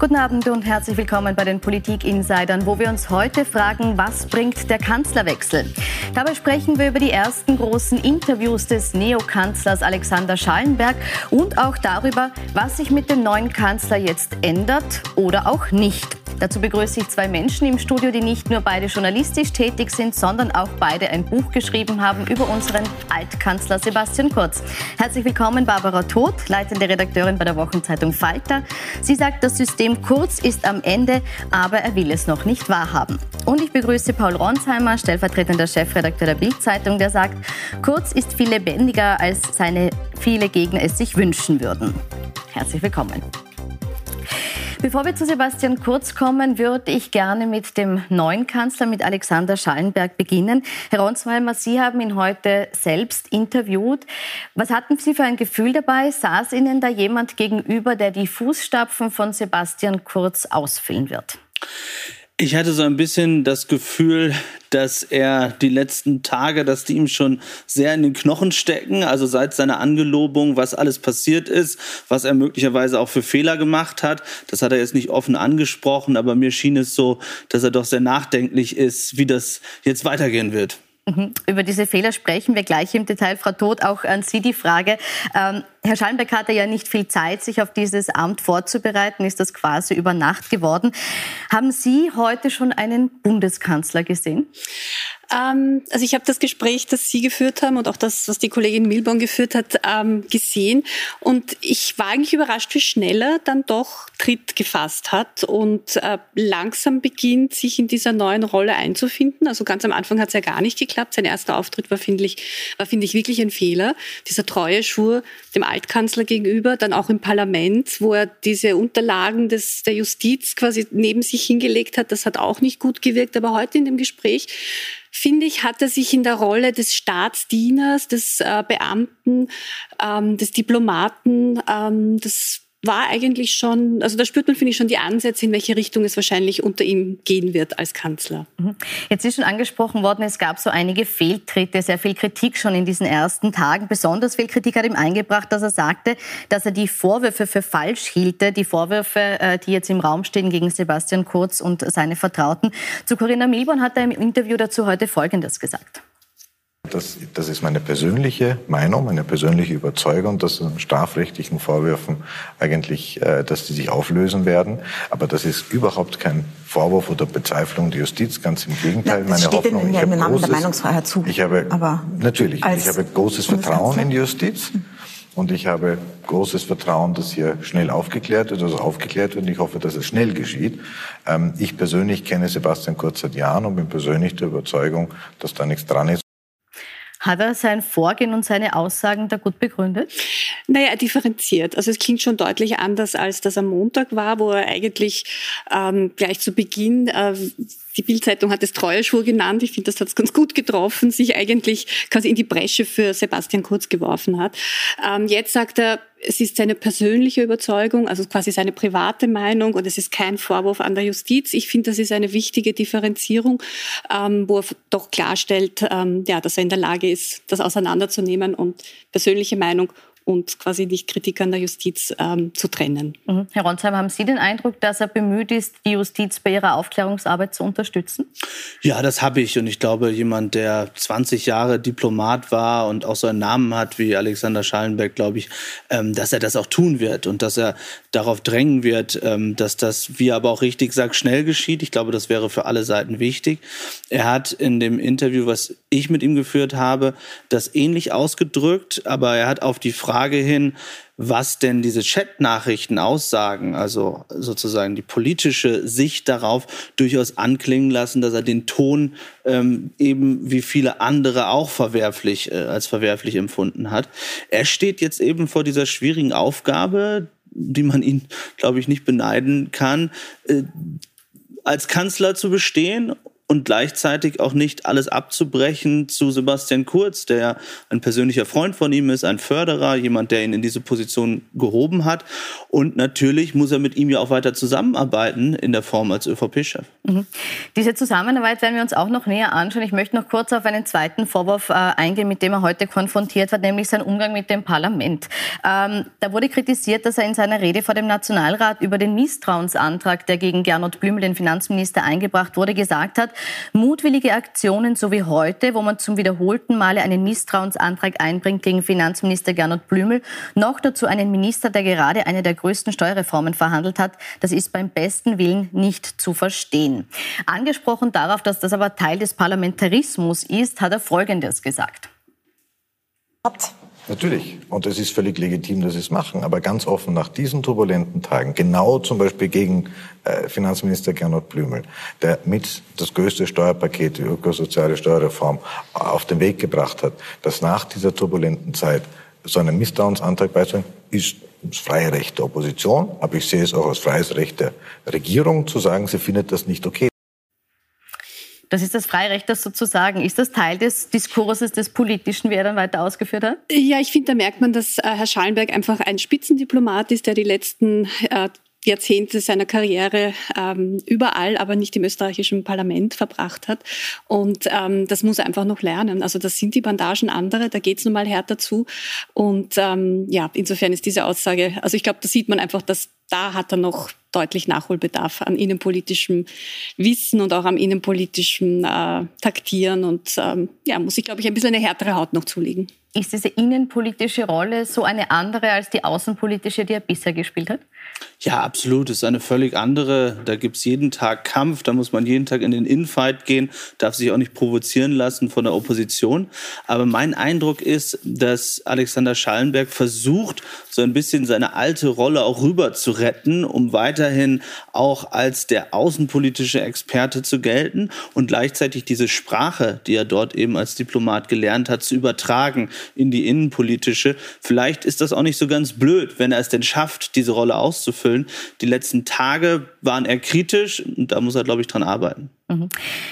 Guten Abend und herzlich willkommen bei den Politik-Insidern, wo wir uns heute fragen, was bringt der Kanzlerwechsel? Dabei sprechen wir über die ersten großen Interviews des Neokanzlers Alexander Schallenberg und auch darüber, was sich mit dem neuen Kanzler jetzt ändert oder auch nicht. Dazu begrüße ich zwei Menschen im Studio, die nicht nur beide journalistisch tätig sind, sondern auch beide ein Buch geschrieben haben über unseren Altkanzler Sebastian Kurz. Herzlich willkommen, Barbara Todt, leitende Redakteurin bei der Wochenzeitung Falter. Sie sagt, das System Kurz ist am Ende, aber er will es noch nicht wahrhaben. Und ich begrüße Paul Ronsheimer, stellvertretender Chefredakteur der Bildzeitung, der sagt, Kurz ist viel lebendiger, als seine viele Gegner es sich wünschen würden. Herzlich willkommen. Bevor wir zu Sebastian Kurz kommen, würde ich gerne mit dem neuen Kanzler, mit Alexander Schallenberg beginnen. Herr Ronsweimer, Sie haben ihn heute selbst interviewt. Was hatten Sie für ein Gefühl dabei? Saß Ihnen da jemand gegenüber, der die Fußstapfen von Sebastian Kurz ausfüllen wird? Ich hatte so ein bisschen das Gefühl, dass er die letzten Tage, dass die ihm schon sehr in den Knochen stecken, also seit seiner Angelobung, was alles passiert ist, was er möglicherweise auch für Fehler gemacht hat. Das hat er jetzt nicht offen angesprochen, aber mir schien es so, dass er doch sehr nachdenklich ist, wie das jetzt weitergehen wird. Mhm. Über diese Fehler sprechen wir gleich im Detail. Frau Todt, auch an Sie die Frage. Ähm, Herr Schallenberg hatte ja nicht viel Zeit, sich auf dieses Amt vorzubereiten, ist das quasi über Nacht geworden. Haben Sie heute schon einen Bundeskanzler gesehen? Ähm, also ich habe das Gespräch, das Sie geführt haben und auch das, was die Kollegin Milborn geführt hat, ähm, gesehen. Und ich war eigentlich überrascht, wie schnell er dann doch Tritt gefasst hat und äh, langsam beginnt, sich in dieser neuen Rolle einzufinden. Also ganz am Anfang hat es ja gar nicht geklappt. Sein erster Auftritt war, finde ich, war, finde ich, wirklich ein Fehler. Dieser treue Schwur dem Altkanzler gegenüber, dann auch im Parlament, wo er diese Unterlagen des, der Justiz quasi neben sich hingelegt hat. Das hat auch nicht gut gewirkt. Aber heute in dem Gespräch finde ich, hat er sich in der Rolle des Staatsdieners, des äh, Beamten, ähm, des Diplomaten, ähm, des war eigentlich schon, also da spürt man, finde ich, schon die Ansätze, in welche Richtung es wahrscheinlich unter ihm gehen wird als Kanzler. Mhm. Jetzt ist schon angesprochen worden, es gab so einige Fehltritte, sehr viel Kritik schon in diesen ersten Tagen. Besonders viel Kritik hat ihm eingebracht, dass er sagte, dass er die Vorwürfe für falsch hielte, die Vorwürfe, äh, die jetzt im Raum stehen gegen Sebastian Kurz und seine Vertrauten. Zu Corinna Milborn hat er im Interview dazu heute Folgendes gesagt. Das, das ist meine persönliche Meinung, meine persönliche Überzeugung, dass an strafrechtlichen Vorwürfen eigentlich, äh, dass die sich auflösen werden. Aber das ist überhaupt kein Vorwurf oder Bezweiflung der Justiz, ganz im Gegenteil. Das meine steht Hoffnung, in, im Namen großes, der Meinungsfreiheit zu. Ich habe, aber natürlich, ich habe großes Vertrauen in die Justiz. Und ich habe großes Vertrauen, dass hier schnell aufgeklärt wird, also aufgeklärt wird. Und ich hoffe, dass es schnell geschieht. Ähm, ich persönlich kenne Sebastian Kurz seit Jahren und bin persönlich der Überzeugung, dass da nichts dran ist. Hat er sein Vorgehen und seine Aussagen da gut begründet? Naja, differenziert. Also es klingt schon deutlich anders, als das am Montag war, wo er eigentlich ähm, gleich zu Beginn äh, die Bildzeitung hat es Treueschwur genannt. Ich finde, das hat es ganz gut getroffen, sich eigentlich quasi in die Bresche für Sebastian Kurz geworfen hat. Ähm, jetzt sagt er, es ist seine persönliche Überzeugung, also quasi seine private Meinung und es ist kein Vorwurf an der Justiz. Ich finde, das ist eine wichtige Differenzierung, ähm, wo er doch klarstellt, ähm, ja, dass er in der Lage ist, das auseinanderzunehmen und persönliche Meinung und quasi nicht Kritik an der Justiz ähm, zu trennen. Mhm. Herr Ronsheim, haben Sie den Eindruck, dass er bemüht ist, die Justiz bei ihrer Aufklärungsarbeit zu unterstützen? Ja, das habe ich. Und ich glaube, jemand, der 20 Jahre Diplomat war und auch so einen Namen hat wie Alexander Schallenberg, glaube ich, ähm, dass er das auch tun wird und dass er darauf drängen wird, ähm, dass das, wie er aber auch richtig sagt, schnell geschieht. Ich glaube, das wäre für alle Seiten wichtig. Er hat in dem Interview, was ich mit ihm geführt habe, das ähnlich ausgedrückt, aber er hat auf die Frage, Frage hin, was denn diese Chat-Nachrichten aussagen, also sozusagen die politische Sicht darauf durchaus anklingen lassen, dass er den Ton ähm, eben wie viele andere auch verwerflich äh, als verwerflich empfunden hat. Er steht jetzt eben vor dieser schwierigen Aufgabe, die man ihn, glaube ich, nicht beneiden kann, äh, als Kanzler zu bestehen und gleichzeitig auch nicht alles abzubrechen zu Sebastian Kurz, der ein persönlicher Freund von ihm ist, ein Förderer, jemand, der ihn in diese Position gehoben hat. Und natürlich muss er mit ihm ja auch weiter zusammenarbeiten in der Form als ÖVP-Chef. Mhm. Diese Zusammenarbeit werden wir uns auch noch näher anschauen. Ich möchte noch kurz auf einen zweiten Vorwurf äh, eingehen, mit dem er heute konfrontiert wird, nämlich sein Umgang mit dem Parlament. Ähm, da wurde kritisiert, dass er in seiner Rede vor dem Nationalrat über den Misstrauensantrag, der gegen Gernot Blümel, den Finanzminister, eingebracht wurde, gesagt hat, Mutwillige Aktionen, so wie heute, wo man zum wiederholten Male einen Misstrauensantrag einbringt gegen Finanzminister Gernot Blümel, noch dazu einen Minister, der gerade eine der größten Steuerreformen verhandelt hat, das ist beim besten Willen nicht zu verstehen. Angesprochen darauf, dass das aber Teil des Parlamentarismus ist, hat er Folgendes gesagt. Natürlich. Und es ist völlig legitim, dass sie es machen. Aber ganz offen nach diesen turbulenten Tagen, genau zum Beispiel gegen äh, Finanzminister Gernot Blümel, der mit das größte Steuerpaket, die ökosoziale Steuerreform, auf den Weg gebracht hat, dass nach dieser turbulenten Zeit so einen Misstrauensantrag beizubringen, ist das freie Recht der Opposition. Aber ich sehe es auch als freies Recht der Regierung zu sagen, sie findet das nicht okay. Das ist das Freirecht, das sozusagen. Ist das Teil des Diskurses des Politischen, wie er dann weiter ausgeführt hat? Ja, ich finde, da merkt man, dass äh, Herr Schallenberg einfach ein Spitzendiplomat ist, der die letzten äh, Jahrzehnte seiner Karriere ähm, überall, aber nicht im österreichischen Parlament verbracht hat. Und ähm, das muss er einfach noch lernen. Also das sind die Bandagen andere, da geht's nun mal härter zu. Und ähm, ja, insofern ist diese Aussage, also ich glaube, da sieht man einfach, dass da hat er noch deutlich Nachholbedarf an innenpolitischem Wissen und auch am innenpolitischen äh, Taktieren und ähm, ja, muss ich, glaube ich, ein bisschen eine härtere Haut noch zulegen. Ist diese innenpolitische Rolle so eine andere als die außenpolitische, die er bisher gespielt hat? Ja, absolut. Es ist eine völlig andere. Da gibt es jeden Tag Kampf, da muss man jeden Tag in den Infight gehen, darf sich auch nicht provozieren lassen von der Opposition. Aber mein Eindruck ist, dass Alexander Schallenberg versucht, so ein bisschen seine alte Rolle auch rüber zu retten, um weiterhin auch als der außenpolitische Experte zu gelten und gleichzeitig diese Sprache, die er dort eben als Diplomat gelernt hat, zu übertragen in die innenpolitische. Vielleicht ist das auch nicht so ganz blöd, wenn er es denn schafft, diese Rolle auszufüllen. Die letzten Tage waren eher kritisch und da muss er, glaube ich, dran arbeiten. Mhm.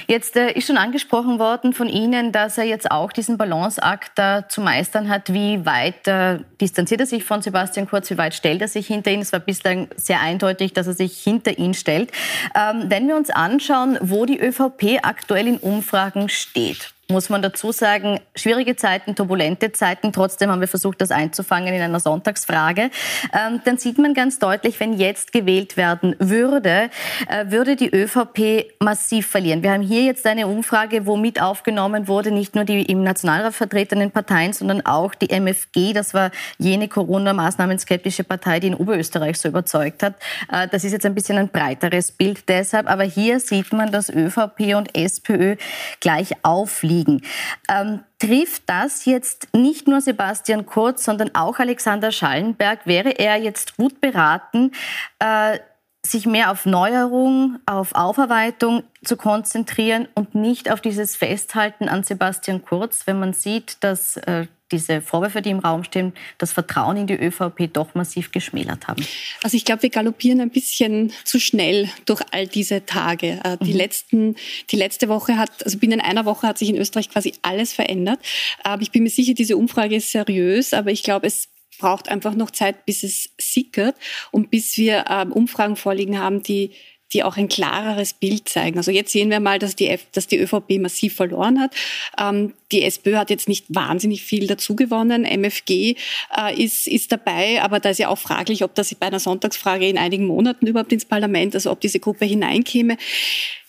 Jetzt äh, ist schon angesprochen worden von Ihnen, dass er jetzt auch diesen Balanceakt da zu meistern hat. Wie weit äh, distanziert er sich von Sebastian Kurz? Wie weit stellt er sich hinter ihn? Es war bislang sehr eindeutig, dass er sich hinter ihn stellt. Ähm, wenn wir uns anschauen, wo die ÖVP aktuell in Umfragen steht, muss man dazu sagen, schwierige Zeiten, turbulente Zeiten. Trotzdem haben wir versucht, das einzufangen in einer Sonntagsfrage. Ähm, dann sieht man ganz deutlich, wenn jetzt gewählt werden würde, äh, würde die ÖVP massiv verlieren. Wir haben hier jetzt eine Umfrage, wo mit aufgenommen wurde, nicht nur die im Nationalrat vertretenen Parteien, sondern auch die MFG. Das war jene Corona-Maßnahmen skeptische Partei, die in Oberösterreich so überzeugt hat. Äh, das ist jetzt ein bisschen ein breiteres Bild deshalb. Aber hier sieht man, dass ÖVP und SPÖ gleich aufliegen liegen. Ähm, trifft das jetzt nicht nur Sebastian Kurz, sondern auch Alexander Schallenberg? Wäre er jetzt gut beraten, äh, sich mehr auf Neuerung, auf Aufarbeitung zu konzentrieren und nicht auf dieses Festhalten an Sebastian Kurz, wenn man sieht, dass äh, diese Vorwürfe, die im Raum stehen, das Vertrauen in die ÖVP doch massiv geschmälert haben? Also ich glaube, wir galoppieren ein bisschen zu schnell durch all diese Tage. Äh, die, mhm. letzten, die letzte Woche hat, also binnen einer Woche hat sich in Österreich quasi alles verändert. Aber ich bin mir sicher, diese Umfrage ist seriös, aber ich glaube, es braucht einfach noch Zeit, bis es sickert und bis wir ähm, Umfragen vorliegen haben, die die auch ein klareres Bild zeigen. Also jetzt sehen wir mal, dass die, F dass die ÖVP massiv verloren hat. Ähm, die SPÖ hat jetzt nicht wahnsinnig viel dazugewonnen. MFG äh, ist, ist dabei, aber da ist ja auch fraglich, ob das bei einer Sonntagsfrage in einigen Monaten überhaupt ins Parlament, also ob diese Gruppe hineinkäme.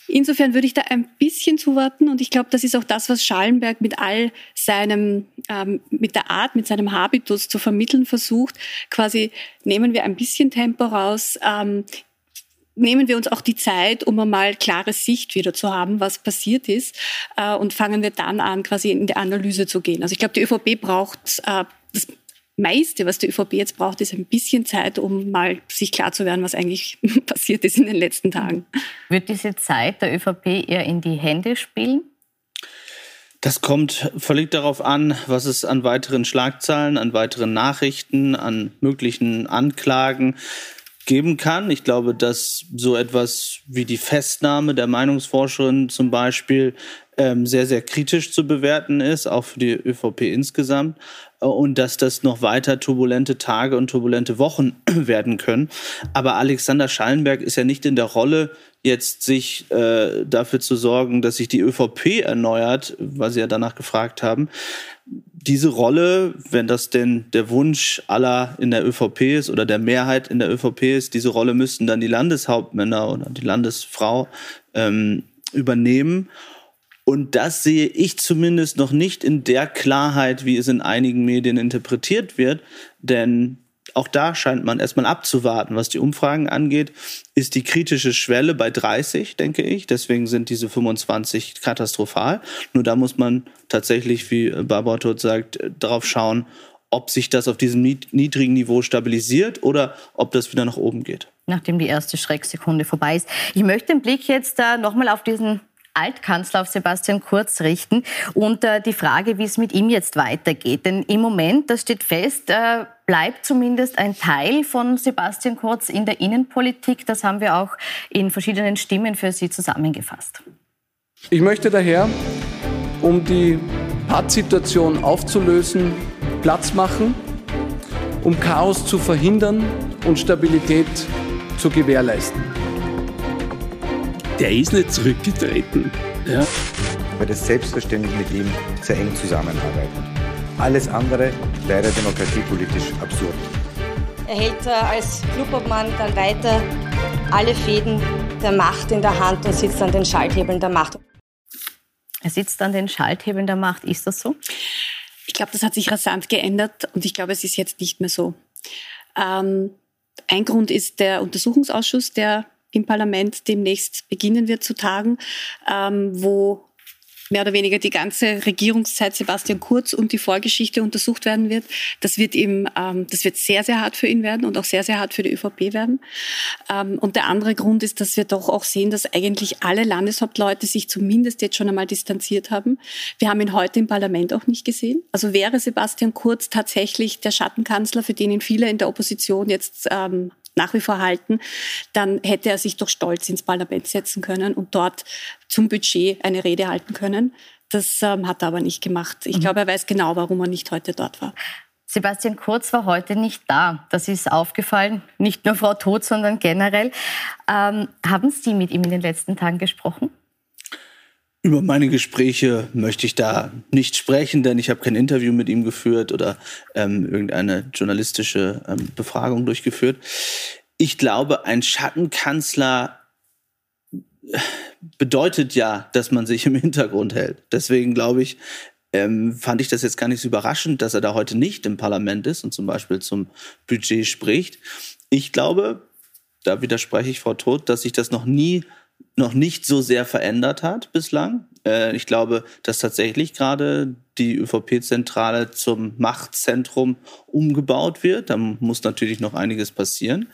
Insofern würde ich da ein bisschen zuwarten und ich glaube, das ist auch das, was Schallenberg mit all seinem, ähm, mit der Art, mit seinem Habitus zu vermitteln versucht. Quasi nehmen wir ein bisschen Tempo raus, ähm, nehmen wir uns auch die Zeit, um einmal klare Sicht wieder zu haben, was passiert ist, äh, und fangen wir dann an, quasi in die Analyse zu gehen. Also ich glaube, die ÖVP braucht äh, das meiste, was die ÖVP jetzt braucht, ist ein bisschen Zeit, um mal sich klar zu werden, was eigentlich passiert ist in den letzten Tagen. Wird diese Zeit der ÖVP eher in die Hände spielen? Das kommt völlig darauf an, was es an weiteren Schlagzeilen, an weiteren Nachrichten, an möglichen Anklagen geben kann. Ich glaube, dass so etwas wie die Festnahme der Meinungsforscherin zum Beispiel ähm, sehr, sehr kritisch zu bewerten ist, auch für die ÖVP insgesamt. Äh, und dass das noch weiter turbulente Tage und turbulente Wochen werden können. Aber Alexander Schallenberg ist ja nicht in der Rolle, jetzt sich äh, dafür zu sorgen, dass sich die ÖVP erneuert, weil Sie ja danach gefragt haben. Diese Rolle, wenn das denn der Wunsch aller in der ÖVP ist oder der Mehrheit in der ÖVP ist, diese Rolle müssten dann die Landeshauptmänner oder die Landesfrau ähm, übernehmen. Und das sehe ich zumindest noch nicht in der Klarheit, wie es in einigen Medien interpretiert wird. Denn auch da scheint man erstmal abzuwarten. Was die Umfragen angeht, ist die kritische Schwelle bei 30, denke ich. Deswegen sind diese 25 katastrophal. Nur da muss man tatsächlich, wie Barbara Todt sagt, darauf schauen, ob sich das auf diesem niedrigen Niveau stabilisiert oder ob das wieder nach oben geht. Nachdem die erste Schrecksekunde vorbei ist. Ich möchte den Blick jetzt da nochmal auf diesen Altkanzler auf Sebastian Kurz richten und äh, die Frage, wie es mit ihm jetzt weitergeht. Denn im Moment, das steht fest, äh, bleibt zumindest ein Teil von Sebastian Kurz in der Innenpolitik. Das haben wir auch in verschiedenen Stimmen für Sie zusammengefasst. Ich möchte daher, um die Pattsituation aufzulösen, Platz machen, um Chaos zu verhindern und Stabilität zu gewährleisten der ist nicht zurückgetreten. Ja. Weil das selbstverständlich mit ihm sehr eng zusammenarbeiten. Alles andere wäre demokratiepolitisch absurd. Er hält äh, als Clubobmann dann weiter alle Fäden der Macht in der Hand und sitzt an den Schalthebeln der Macht. Er sitzt an den Schalthebeln der Macht, ist das so? Ich glaube, das hat sich rasant geändert und ich glaube, es ist jetzt nicht mehr so. Ähm, ein Grund ist der Untersuchungsausschuss, der im Parlament demnächst beginnen wird zu tagen, ähm, wo mehr oder weniger die ganze Regierungszeit Sebastian Kurz und die Vorgeschichte untersucht werden wird. Das wird ihm, ähm, das wird sehr, sehr hart für ihn werden und auch sehr, sehr hart für die ÖVP werden. Ähm, und der andere Grund ist, dass wir doch auch sehen, dass eigentlich alle Landeshauptleute sich zumindest jetzt schon einmal distanziert haben. Wir haben ihn heute im Parlament auch nicht gesehen. Also wäre Sebastian Kurz tatsächlich der Schattenkanzler, für den ihn viele in der Opposition jetzt ähm, nach wie vor halten, dann hätte er sich doch stolz ins Parlament setzen können und dort zum Budget eine Rede halten können. Das ähm, hat er aber nicht gemacht. Ich mhm. glaube, er weiß genau, warum er nicht heute dort war. Sebastian Kurz war heute nicht da. Das ist aufgefallen. Nicht nur Frau Todt, sondern generell. Ähm, haben Sie mit ihm in den letzten Tagen gesprochen? Über meine Gespräche möchte ich da nicht sprechen, denn ich habe kein Interview mit ihm geführt oder ähm, irgendeine journalistische ähm, Befragung durchgeführt. Ich glaube, ein Schattenkanzler äh, bedeutet ja, dass man sich im Hintergrund hält. Deswegen glaube ich, ähm, fand ich das jetzt gar nicht so überraschend, dass er da heute nicht im Parlament ist und zum Beispiel zum Budget spricht. Ich glaube, da widerspreche ich Frau Todt, dass sich das noch nie noch nicht so sehr verändert hat bislang. Äh, ich glaube, dass tatsächlich gerade die ÖVP-Zentrale zum Machtzentrum umgebaut wird. Da muss natürlich noch einiges passieren.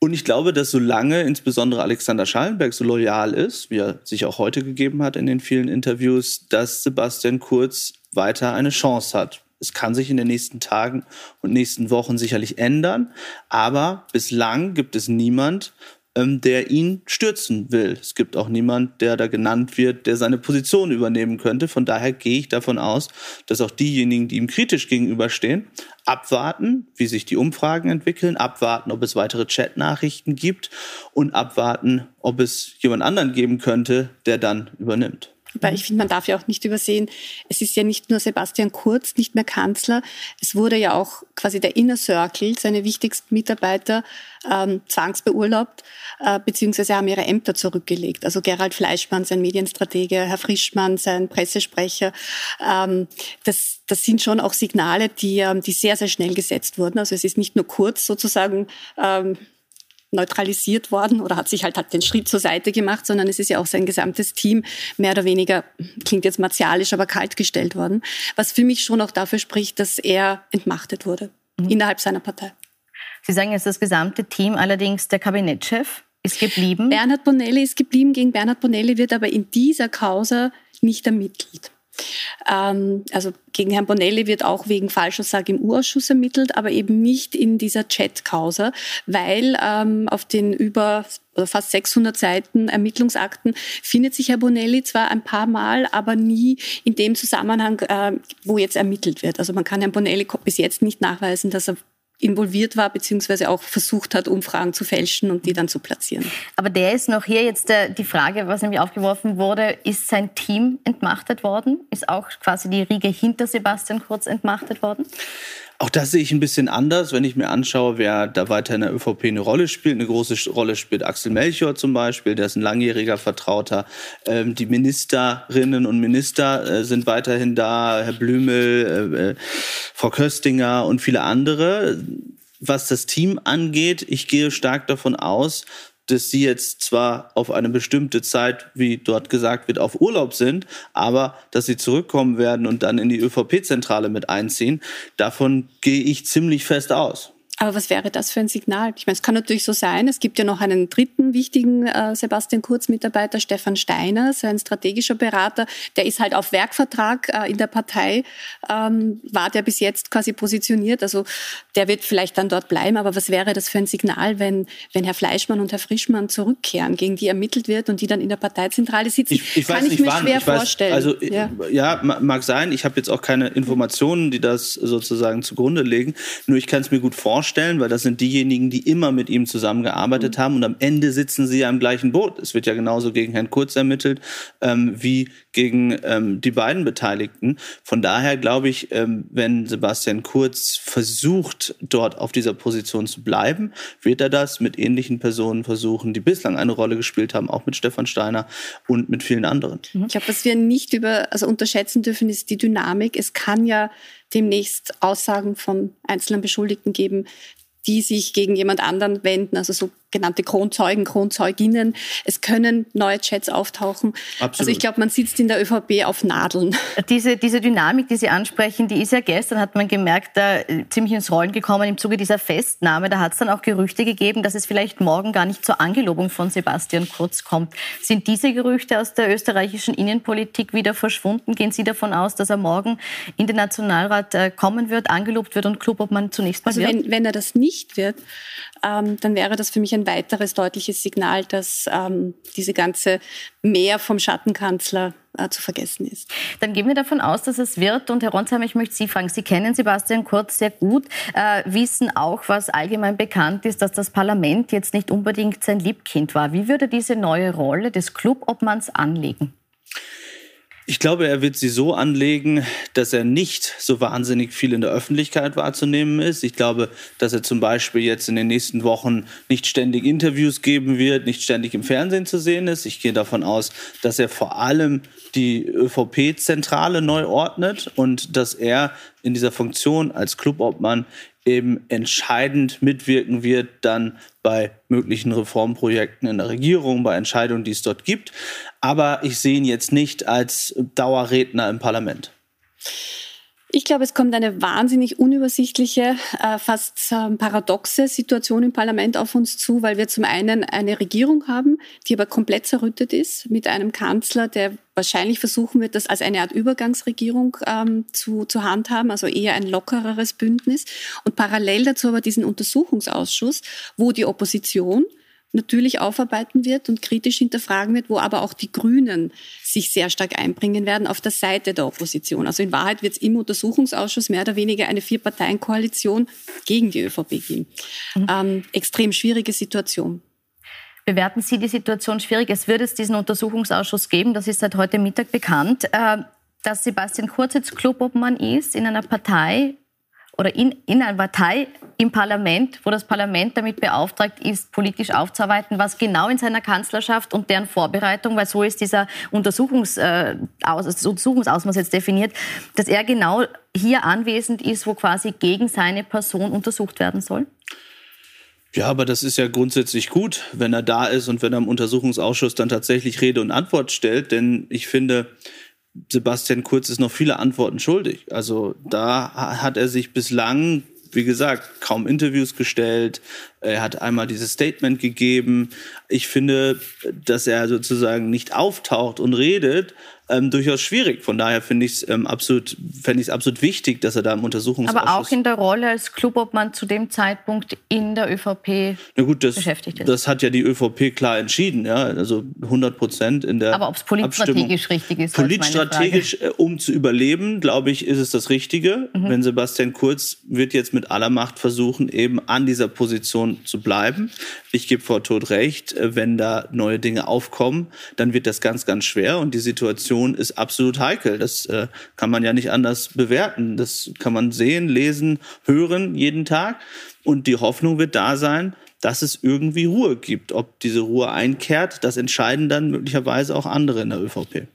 Und ich glaube, dass solange insbesondere Alexander Schallenberg so loyal ist, wie er sich auch heute gegeben hat in den vielen Interviews, dass Sebastian Kurz weiter eine Chance hat. Es kann sich in den nächsten Tagen und nächsten Wochen sicherlich ändern, aber bislang gibt es niemand, ähm, der ihn stürzen will. Es gibt auch niemand, der da genannt wird, der seine Position übernehmen könnte. Von daher gehe ich davon aus, dass auch diejenigen, die ihm kritisch gegenüberstehen, abwarten, wie sich die Umfragen entwickeln, abwarten, ob es weitere Chatnachrichten gibt und abwarten, ob es jemand anderen geben könnte, der dann übernimmt. Weil ich finde, man darf ja auch nicht übersehen, es ist ja nicht nur Sebastian Kurz nicht mehr Kanzler, es wurde ja auch quasi der Inner Circle, seine wichtigsten Mitarbeiter, ähm, zwangsbeurlaubt, äh, beziehungsweise haben ihre Ämter zurückgelegt. Also Gerald Fleischmann, sein Medienstratege, Herr Frischmann, sein Pressesprecher. Ähm, das, das sind schon auch Signale, die, ähm, die sehr, sehr schnell gesetzt wurden. Also es ist nicht nur Kurz sozusagen ähm, neutralisiert worden oder hat sich halt, halt den Schritt zur Seite gemacht, sondern es ist ja auch sein gesamtes Team mehr oder weniger, klingt jetzt martialisch, aber kaltgestellt worden. Was für mich schon auch dafür spricht, dass er entmachtet wurde mhm. innerhalb seiner Partei. Sie sagen jetzt das gesamte Team, allerdings der Kabinettschef ist geblieben. Bernhard Bonelli ist geblieben. Gegen Bernhard Bonelli wird aber in dieser Causa nicht ermittelt. Ähm, also gegen Herrn Bonelli wird auch wegen Falschaussage im Urausschuss ermittelt, aber eben nicht in dieser Chat-Causa, weil ähm, auf den über fast 600 Seiten Ermittlungsakten findet sich Herr Bonelli zwar ein paar Mal, aber nie in dem Zusammenhang, äh, wo jetzt ermittelt wird. Also man kann Herrn Bonelli bis jetzt nicht nachweisen, dass er involviert war, beziehungsweise auch versucht hat, Umfragen zu fälschen und die dann zu platzieren. Aber der ist noch hier jetzt äh, die Frage, was nämlich aufgeworfen wurde, ist sein Team entmachtet worden? Ist auch quasi die Riege hinter Sebastian Kurz entmachtet worden? Auch das sehe ich ein bisschen anders, wenn ich mir anschaue, wer da weiter in der ÖVP eine Rolle spielt. Eine große Rolle spielt Axel Melchior zum Beispiel, der ist ein langjähriger Vertrauter. Ähm, die Ministerinnen und Minister äh, sind weiterhin da, Herr Blümel, äh, äh, Frau Köstinger und viele andere. Was das Team angeht, ich gehe stark davon aus, dass sie jetzt zwar auf eine bestimmte Zeit, wie dort gesagt wird, auf Urlaub sind, aber dass sie zurückkommen werden und dann in die ÖVP-Zentrale mit einziehen, davon gehe ich ziemlich fest aus. Aber was wäre das für ein Signal? Ich meine, es kann natürlich so sein. Es gibt ja noch einen dritten wichtigen äh, Sebastian Kurz-Mitarbeiter, Stefan Steiner, sein strategischer Berater. Der ist halt auf Werkvertrag äh, in der Partei, ähm, war der bis jetzt quasi positioniert. Also der wird vielleicht dann dort bleiben. Aber was wäre das für ein Signal, wenn, wenn Herr Fleischmann und Herr Frischmann zurückkehren, gegen die ermittelt wird und die dann in der Parteizentrale sitzen? Ich, ich kann ich mir wann. schwer ich weiß, vorstellen. Also ja, ja mag sein. Ich habe jetzt auch keine Informationen, die das sozusagen zugrunde legen. Nur ich kann es mir gut vorstellen vorstellen, weil das sind diejenigen, die immer mit ihm zusammengearbeitet mhm. haben und am Ende sitzen sie ja im gleichen Boot. Es wird ja genauso gegen Herrn Kurz ermittelt ähm, wie gegen ähm, die beiden Beteiligten. Von daher glaube ich, ähm, wenn Sebastian Kurz versucht, dort auf dieser Position zu bleiben, wird er das mit ähnlichen Personen versuchen, die bislang eine Rolle gespielt haben, auch mit Stefan Steiner und mit vielen anderen. Ich glaube, was wir nicht über, also unterschätzen dürfen, ist die Dynamik. Es kann ja demnächst Aussagen von einzelnen Beschuldigten geben, die sich gegen jemand anderen wenden, also so genannte Kronzeugen, Kronzeuginnen. Es können neue Chats auftauchen. Absolut. Also ich glaube, man sitzt in der ÖVP auf Nadeln. Diese, diese Dynamik, die Sie ansprechen, die ist ja gestern, hat man gemerkt, da äh, ziemlich ins Rollen gekommen im Zuge dieser Festnahme. Da hat es dann auch Gerüchte gegeben, dass es vielleicht morgen gar nicht zur Angelobung von Sebastian Kurz kommt. Sind diese Gerüchte aus der österreichischen Innenpolitik wieder verschwunden? Gehen Sie davon aus, dass er morgen in den Nationalrat äh, kommen wird, angelobt wird und Klubobmann zunächst mal also wird? Wenn, wenn er das nicht wird, ähm, dann wäre das für mich ein weiteres deutliches Signal, dass ähm, diese ganze Mehr vom Schattenkanzler äh, zu vergessen ist. Dann gehen wir davon aus, dass es wird. Und Herr Ronsheimer, ich möchte Sie fragen, Sie kennen Sebastian Kurz sehr gut, äh, wissen auch, was allgemein bekannt ist, dass das Parlament jetzt nicht unbedingt sein Liebkind war. Wie würde diese neue Rolle des Clubobmanns anlegen? Ich glaube, er wird sie so anlegen, dass er nicht so wahnsinnig viel in der Öffentlichkeit wahrzunehmen ist. Ich glaube, dass er zum Beispiel jetzt in den nächsten Wochen nicht ständig Interviews geben wird, nicht ständig im Fernsehen zu sehen ist. Ich gehe davon aus, dass er vor allem die ÖVP-Zentrale neu ordnet und dass er in dieser Funktion als Clubobmann eben entscheidend mitwirken wird dann bei möglichen Reformprojekten in der Regierung, bei Entscheidungen, die es dort gibt. Aber ich sehe ihn jetzt nicht als Dauerredner im Parlament. Ich glaube, es kommt eine wahnsinnig unübersichtliche, äh, fast ähm, paradoxe Situation im Parlament auf uns zu, weil wir zum einen eine Regierung haben, die aber komplett zerrüttet ist, mit einem Kanzler, der wahrscheinlich versuchen wird, das als eine Art Übergangsregierung ähm, zu, zu handhaben, also eher ein lockereres Bündnis. Und parallel dazu aber diesen Untersuchungsausschuss, wo die Opposition natürlich aufarbeiten wird und kritisch hinterfragen wird, wo aber auch die Grünen sich sehr stark einbringen werden auf der Seite der Opposition. Also in Wahrheit wird es im Untersuchungsausschuss mehr oder weniger eine Vier-Parteien-Koalition geben die ÖVP geben. Mhm. Ähm, extrem schwierige Situation. Bewerten Sie die Situation schwierig? Es wird jetzt diesen Untersuchungsausschuss geben, das ist seit heute Mittag bekannt, äh, dass Sebastian Kurz jetzt Clubobmann ist in einer Partei, oder in, in einer Partei im Parlament, wo das Parlament damit beauftragt ist, politisch aufzuarbeiten, was genau in seiner Kanzlerschaft und deren Vorbereitung, weil so ist dieser Untersuchungs, äh, aus, das Untersuchungsausmaß jetzt definiert, dass er genau hier anwesend ist, wo quasi gegen seine Person untersucht werden soll? Ja, aber das ist ja grundsätzlich gut, wenn er da ist und wenn er im Untersuchungsausschuss dann tatsächlich Rede und Antwort stellt. Denn ich finde, Sebastian Kurz ist noch viele Antworten schuldig. Also da hat er sich bislang, wie gesagt, kaum Interviews gestellt, Er hat einmal dieses Statement gegeben. Ich finde, dass er sozusagen nicht auftaucht und redet, ähm, durchaus schwierig. Von daher finde ich es ähm, absolut, fände ich es absolut wichtig, dass er da im Untersuchungsausschuss... Aber auch in der Rolle als Clubobmann zu dem Zeitpunkt in der ÖVP Na gut, das, beschäftigt ist. Das hat ja die ÖVP klar entschieden, ja, also 100 Prozent in der Aber ob es politstrategisch richtig ist, Politstrategisch, äh, um zu überleben, glaube ich, ist es das Richtige. Mhm. Wenn Sebastian Kurz wird jetzt mit aller Macht versuchen, eben an dieser Position zu bleiben. Ich gebe vor Tod recht, äh, wenn da neue Dinge aufkommen, dann wird das ganz, ganz schwer und die Situation Situation ist absolut heikel. Das äh, kann man ja nicht anders bewerten. Das kann man sehen, lesen, hören jeden Tag. Und die Hoffnung wird da sein, dass es irgendwie Ruhe gibt. Ob diese Ruhe einkehrt, das entscheiden dann möglicherweise auch andere in der ÖVP.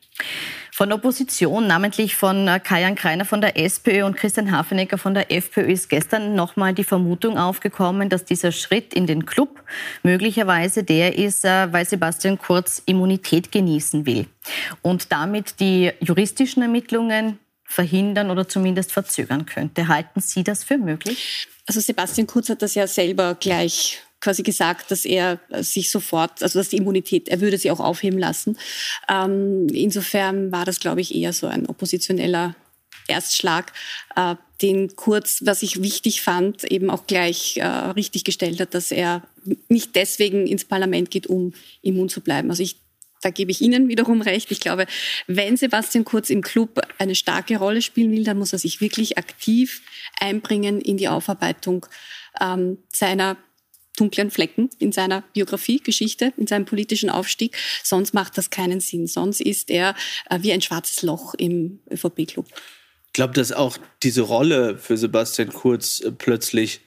Von Opposition, namentlich von äh, Kajan Kreiner von der SPÖ und Christian Hafenecker von der FPÖ, ist gestern nochmal die Vermutung aufgekommen, dass dieser Schritt in den Club möglicherweise der ist, äh, weil Sebastian Kurz Immunität genießen will und damit die juristischen Ermittlungen verhindern oder zumindest verzögern könnte. Halten Sie das für möglich? Also Sebastian Kurz hat das ja selber gleich quasi gesagt, dass er sich sofort, also dass die Immunität, er würde sie auch aufheben lassen. Ähm, insofern war das, glaube ich, eher so ein oppositioneller Erstschlag, äh, den Kurz, was ich wichtig fand, eben auch gleich äh, richtig gestellt hat, dass er nicht deswegen ins Parlament geht, um immun zu bleiben. Also ich da gebe ich Ihnen wiederum recht. Ich glaube, wenn Sebastian Kurz im Club eine starke Rolle spielen will, dann muss er sich wirklich aktiv einbringen in die Aufarbeitung ähm, seiner dunklen Flecken in seiner Biografie, Geschichte, in seinem politischen Aufstieg. Sonst macht das keinen Sinn. Sonst ist er äh, wie ein schwarzes Loch im ÖVP-Club. Ich glaube, dass auch diese Rolle für Sebastian Kurz äh, plötzlich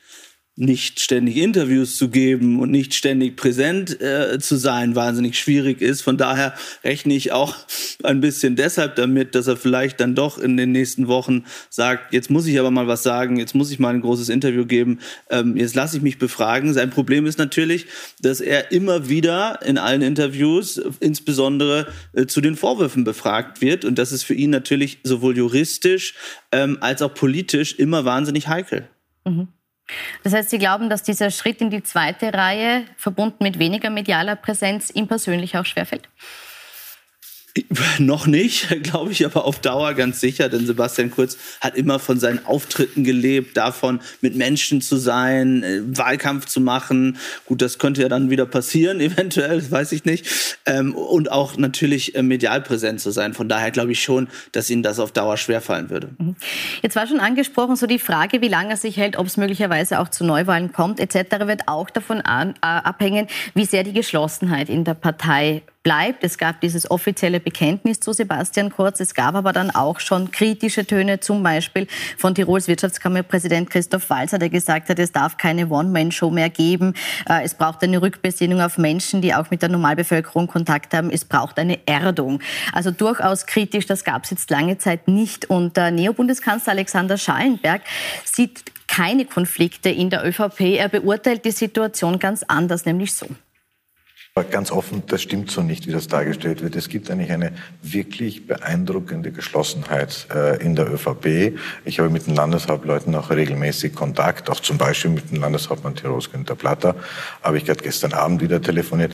nicht ständig Interviews zu geben und nicht ständig präsent äh, zu sein, wahnsinnig schwierig ist. Von daher rechne ich auch ein bisschen deshalb damit, dass er vielleicht dann doch in den nächsten Wochen sagt, jetzt muss ich aber mal was sagen, jetzt muss ich mal ein großes Interview geben, ähm, jetzt lasse ich mich befragen. Sein Problem ist natürlich, dass er immer wieder in allen Interviews, insbesondere äh, zu den Vorwürfen befragt wird. Und das ist für ihn natürlich sowohl juristisch ähm, als auch politisch immer wahnsinnig heikel. Mhm. Das heißt, Sie glauben, dass dieser Schritt in die zweite Reihe, verbunden mit weniger medialer Präsenz, ihm persönlich auch schwerfällt? Noch nicht, glaube ich, aber auf Dauer ganz sicher, denn Sebastian Kurz hat immer von seinen Auftritten gelebt, davon mit Menschen zu sein, äh, Wahlkampf zu machen. Gut, das könnte ja dann wieder passieren, eventuell, weiß ich nicht. Ähm, und auch natürlich äh, medial präsent zu sein. Von daher glaube ich schon, dass Ihnen das auf Dauer schwerfallen würde. Mhm. Jetzt war schon angesprochen, so die Frage, wie lange er sich hält, ob es möglicherweise auch zu Neuwahlen kommt, etc., wird auch davon äh, abhängen, wie sehr die Geschlossenheit in der Partei bleibt. Es gab dieses offizielle Bekenntnis zu Sebastian Kurz. Es gab aber dann auch schon kritische Töne, zum Beispiel von Tirols Wirtschaftskammerpräsident Christoph Walzer, der gesagt hat, es darf keine One-Man-Show mehr geben. Äh, es braucht eine Rückbesinnung auf Menschen, die auch mit der Normalbevölkerung Kontakt haben. Es braucht eine Erdung. Also durchaus kritisch, das gab es jetzt lange Zeit nicht. Und Neobundeskanzler Alexander Schallenberg sieht keine Konflikte in der ÖVP. Er beurteilt die Situation ganz anders, nämlich so. Ganz offen, das stimmt so nicht, wie das dargestellt wird. Es gibt eigentlich eine wirklich beeindruckende Geschlossenheit äh, in der ÖVP. Ich habe mit den Landeshauptleuten auch regelmäßig Kontakt, auch zum Beispiel mit dem Landeshauptmann Tirols Günter Platter. Habe ich gerade gestern Abend wieder telefoniert.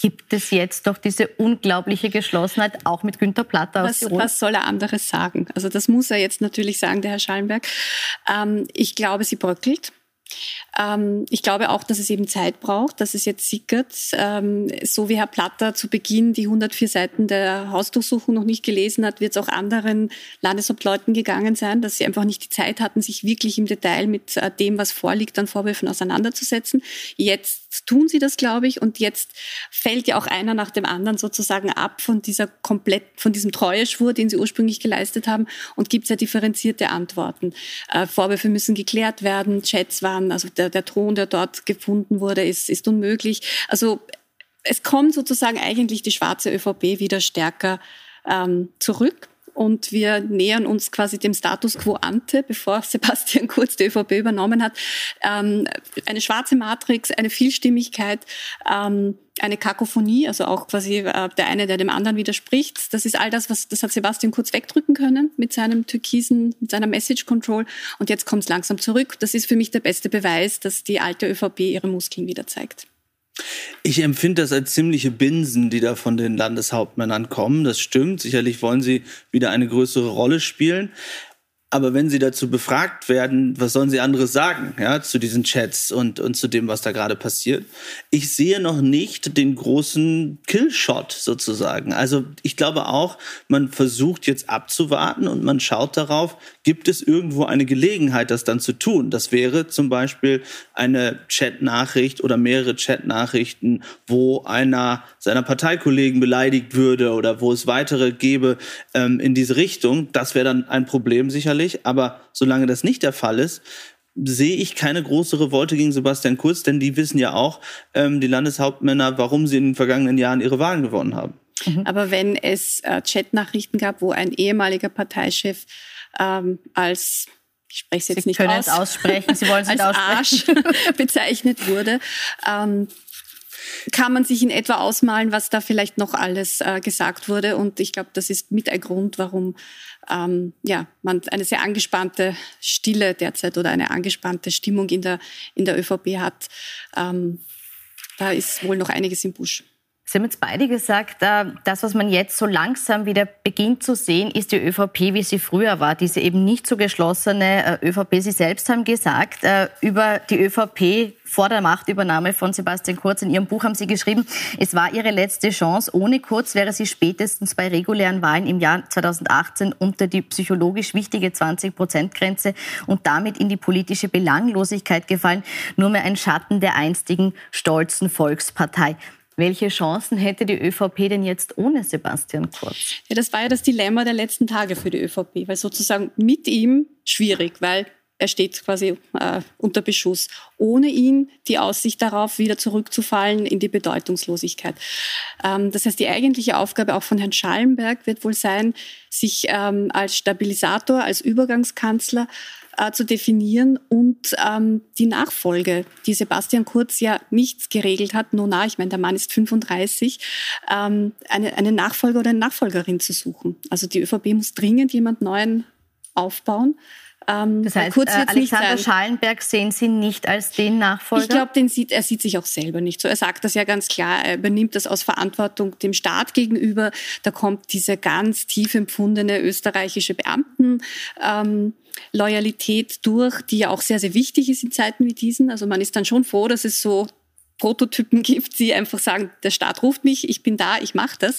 Gibt es jetzt doch diese unglaubliche Geschlossenheit auch mit Günter Platter aus was, Tirol? Was soll er anderes sagen? Also das muss er jetzt natürlich sagen, der Herr Schallenberg. Ähm, ich glaube, sie bröckelt. Ähm, ich glaube auch, dass es eben Zeit braucht, dass es jetzt sickert. Ähm, so wie Herr Platter zu Beginn die 104 Seiten der Hausdurchsuchung noch nicht gelesen hat, wird es auch anderen Landeshauptleuten gegangen sein, dass sie einfach nicht die Zeit hatten, sich wirklich im Detail mit äh, dem, was vorliegt, an Vorwürfen auseinanderzusetzen. Jetzt tun sie das, glaube ich, und jetzt fällt ja auch einer nach dem anderen sozusagen ab von dieser komplett, von diesem Treueschwur, den sie ursprünglich geleistet haben und gibt sehr differenzierte Antworten. Äh, Vorwürfe müssen geklärt werden, Chats waren, also der der, der Thron, der dort gefunden wurde, ist, ist unmöglich. Also es kommt sozusagen eigentlich die schwarze ÖVP wieder stärker ähm, zurück. Und wir nähern uns quasi dem Status quo ante, bevor Sebastian Kurz die ÖVP übernommen hat. Ähm, eine schwarze Matrix, eine Vielstimmigkeit, ähm, eine Kakophonie, also auch quasi äh, der eine, der dem anderen widerspricht. Das ist all das, was das hat Sebastian Kurz wegdrücken können mit seinem türkisen, mit seiner Message Control. Und jetzt kommt es langsam zurück. Das ist für mich der beste Beweis, dass die alte ÖVP ihre Muskeln wieder zeigt. Ich empfinde das als ziemliche Binsen, die da von den Landeshauptmännern kommen. Das stimmt. Sicherlich wollen sie wieder eine größere Rolle spielen. Aber wenn sie dazu befragt werden, was sollen sie anderes sagen, ja, zu diesen Chats und, und zu dem, was da gerade passiert? Ich sehe noch nicht den großen Killshot sozusagen. Also ich glaube auch, man versucht jetzt abzuwarten und man schaut darauf, gibt es irgendwo eine Gelegenheit, das dann zu tun? Das wäre zum Beispiel eine Chatnachricht oder mehrere Chatnachrichten, wo einer seiner Parteikollegen beleidigt würde oder wo es weitere gäbe ähm, in diese Richtung. Das wäre dann ein Problem sicherlich sicherlich, aber solange das nicht der Fall ist, sehe ich keine große Revolte gegen Sebastian Kurz, denn die wissen ja auch, ähm, die Landeshauptmänner, warum sie in den vergangenen Jahren ihre Wahlen gewonnen haben. Mhm. Aber wenn es äh, Chatnachrichten gab, wo ein ehemaliger Parteichef ähm, als ich spreche es jetzt Sie nicht können aus, es aussprechen, Sie wollen es als Arsch bezeichnet wurde, ähm, kann man sich in etwa ausmalen, was da vielleicht noch alles äh, gesagt wurde. Und ich glaube, das ist mit ein Grund, warum ähm, ja, man eine sehr angespannte Stille derzeit oder eine angespannte Stimmung in der, in der ÖVP hat. Ähm, da ist wohl noch einiges im Busch. Sie haben jetzt beide gesagt, äh, das, was man jetzt so langsam wieder beginnt zu sehen, ist die ÖVP, wie sie früher war. Diese eben nicht so geschlossene äh, ÖVP. Sie selbst haben gesagt, äh, über die ÖVP vor der Machtübernahme von Sebastian Kurz in Ihrem Buch haben Sie geschrieben, es war Ihre letzte Chance. Ohne Kurz wäre sie spätestens bei regulären Wahlen im Jahr 2018 unter die psychologisch wichtige 20-Prozent-Grenze und damit in die politische Belanglosigkeit gefallen. Nur mehr ein Schatten der einstigen stolzen Volkspartei. Welche Chancen hätte die ÖVP denn jetzt ohne Sebastian Kurz? Ja, das war ja das Dilemma der letzten Tage für die ÖVP, weil sozusagen mit ihm schwierig, weil er steht quasi äh, unter Beschuss. Ohne ihn die Aussicht darauf, wieder zurückzufallen in die Bedeutungslosigkeit. Ähm, das heißt, die eigentliche Aufgabe auch von Herrn Schallenberg wird wohl sein, sich ähm, als Stabilisator, als Übergangskanzler äh, zu definieren und ähm, die Nachfolge, die Sebastian Kurz ja nicht geregelt hat, nur na, ich meine, der Mann ist 35, ähm, eine, eine Nachfolger oder eine Nachfolgerin zu suchen. Also die ÖVP muss dringend jemand Neuen aufbauen. Ähm, das heißt, Kurz äh, Alexander Schallenberg sehen Sie nicht als den Nachfolger? Ich glaube, den sieht, er sieht sich auch selber nicht so. Er sagt das ja ganz klar. Er übernimmt das aus Verantwortung dem Staat gegenüber. Da kommt diese ganz tief empfundene österreichische Beamten. Ähm, Loyalität durch, die ja auch sehr, sehr wichtig ist in Zeiten wie diesen. Also man ist dann schon froh, dass es so Prototypen gibt, die einfach sagen, der Staat ruft mich, ich bin da, ich mache das.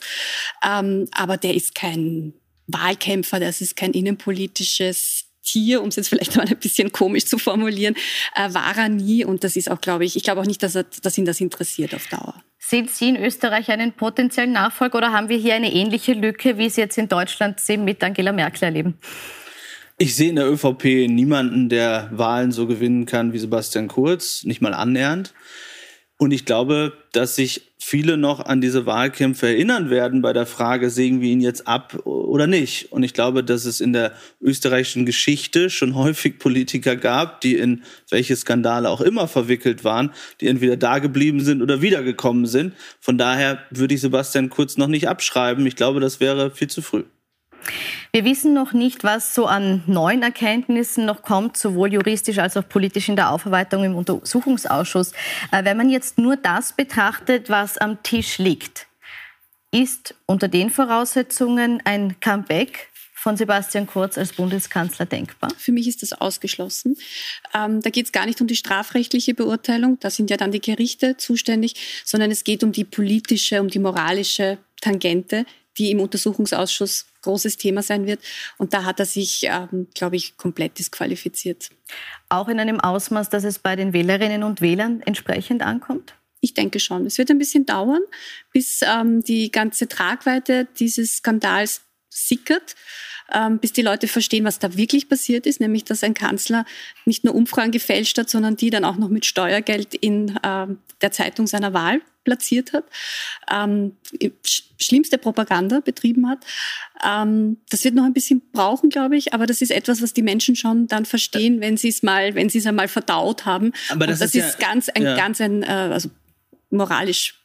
Ähm, aber der ist kein Wahlkämpfer, das ist kein innenpolitisches Tier, um es jetzt vielleicht mal ein bisschen komisch zu formulieren, äh, war er nie. Und das ist auch, glaube ich, ich glaube auch nicht, dass, er, dass ihn das interessiert auf Dauer. Sehen Sie in Österreich einen potenziellen Nachfolger oder haben wir hier eine ähnliche Lücke, wie Sie jetzt in Deutschland sehen, mit Angela Merkel erleben? Ich sehe in der ÖVP niemanden, der Wahlen so gewinnen kann wie Sebastian Kurz, nicht mal annähernd. Und ich glaube, dass sich viele noch an diese Wahlkämpfe erinnern werden bei der Frage, sägen wir ihn jetzt ab oder nicht. Und ich glaube, dass es in der österreichischen Geschichte schon häufig Politiker gab, die in welche Skandale auch immer verwickelt waren, die entweder da geblieben sind oder wiedergekommen sind. Von daher würde ich Sebastian Kurz noch nicht abschreiben. Ich glaube, das wäre viel zu früh. Wir wissen noch nicht, was so an neuen Erkenntnissen noch kommt, sowohl juristisch als auch politisch in der Aufarbeitung im Untersuchungsausschuss. Äh, wenn man jetzt nur das betrachtet, was am Tisch liegt, ist unter den Voraussetzungen ein Comeback von Sebastian Kurz als Bundeskanzler denkbar? Für mich ist das ausgeschlossen. Ähm, da geht es gar nicht um die strafrechtliche Beurteilung, da sind ja dann die Gerichte zuständig, sondern es geht um die politische, um die moralische Tangente, die im Untersuchungsausschuss großes Thema sein wird. Und da hat er sich, ähm, glaube ich, komplett disqualifiziert. Auch in einem Ausmaß, dass es bei den Wählerinnen und Wählern entsprechend ankommt? Ich denke schon. Es wird ein bisschen dauern, bis ähm, die ganze Tragweite dieses Skandals sickert, ähm, bis die Leute verstehen, was da wirklich passiert ist, nämlich dass ein Kanzler nicht nur Umfragen gefälscht hat, sondern die dann auch noch mit Steuergeld in ähm, der Zeitung seiner Wahl platziert hat, ähm, schlimmste Propaganda betrieben hat. Ähm, das wird noch ein bisschen brauchen, glaube ich, aber das ist etwas, was die Menschen schon dann verstehen, wenn sie es mal, wenn sie es einmal verdaut haben. Aber das, das ist, ist ja, ganz ein, ja. ganz ein, äh, also moralisch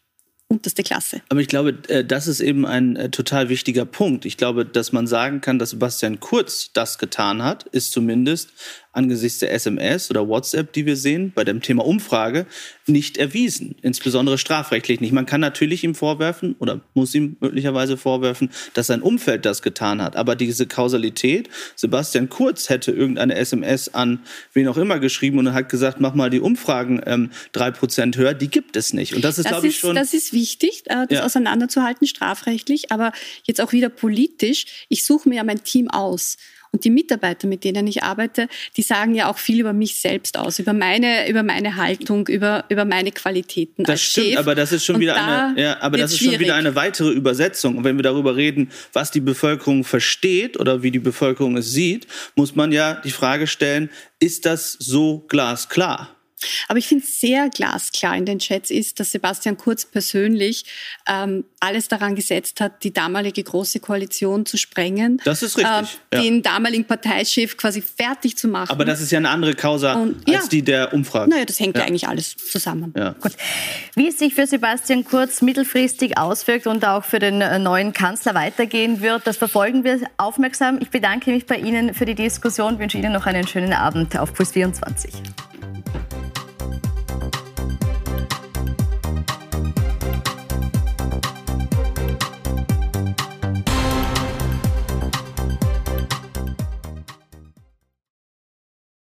unterste Klasse. Aber ich glaube, äh, das ist eben ein äh, total wichtiger Punkt. Ich glaube, dass man sagen kann, dass Sebastian Kurz das getan hat, ist zumindest angesichts der SMS oder WhatsApp, die wir sehen, bei dem Thema Umfrage, nicht erwiesen. Insbesondere strafrechtlich nicht. Man kann natürlich ihm vorwerfen oder muss ihm möglicherweise vorwerfen, dass sein Umfeld das getan hat. Aber diese Kausalität, Sebastian Kurz hätte irgendeine SMS an wen auch immer geschrieben und hat gesagt, mach mal die Umfragen ähm, drei ähm, Prozent höher, die gibt es nicht. Und das ist, glaube ich, schon. Das ist wichtig, äh, das ja. auseinanderzuhalten, strafrechtlich, aber jetzt auch wieder politisch. Ich suche mir ja mein Team aus. Und die Mitarbeiter, mit denen ich arbeite, die sagen ja auch viel über mich selbst aus, über meine, über meine Haltung, über, über meine Qualitäten. Das stimmt, Chef. aber das ist schon wieder eine, ja, aber das ist schwierig. schon wieder eine weitere Übersetzung. Und wenn wir darüber reden, was die Bevölkerung versteht oder wie die Bevölkerung es sieht, muss man ja die Frage stellen, ist das so glasklar? Aber ich finde sehr glasklar in den Chats ist, dass Sebastian Kurz persönlich ähm, alles daran gesetzt hat, die damalige große Koalition zu sprengen. Das ist richtig. Äh, den damaligen Parteichef quasi fertig zu machen. Aber das ist ja eine andere Causa Und, als die der Umfrage. Naja, das hängt ja, ja eigentlich alles zusammen. Ja. Gut. Wie es sich für Sebastian Kurz mittelfristig auswirkt und auch für den äh, neuen Kanzler weitergehen wird, das verfolgen wir aufmerksam. Ich bedanke mich bei Ihnen für die Diskussion, wünsche Ihnen noch einen schönen Abend auf Puls 24.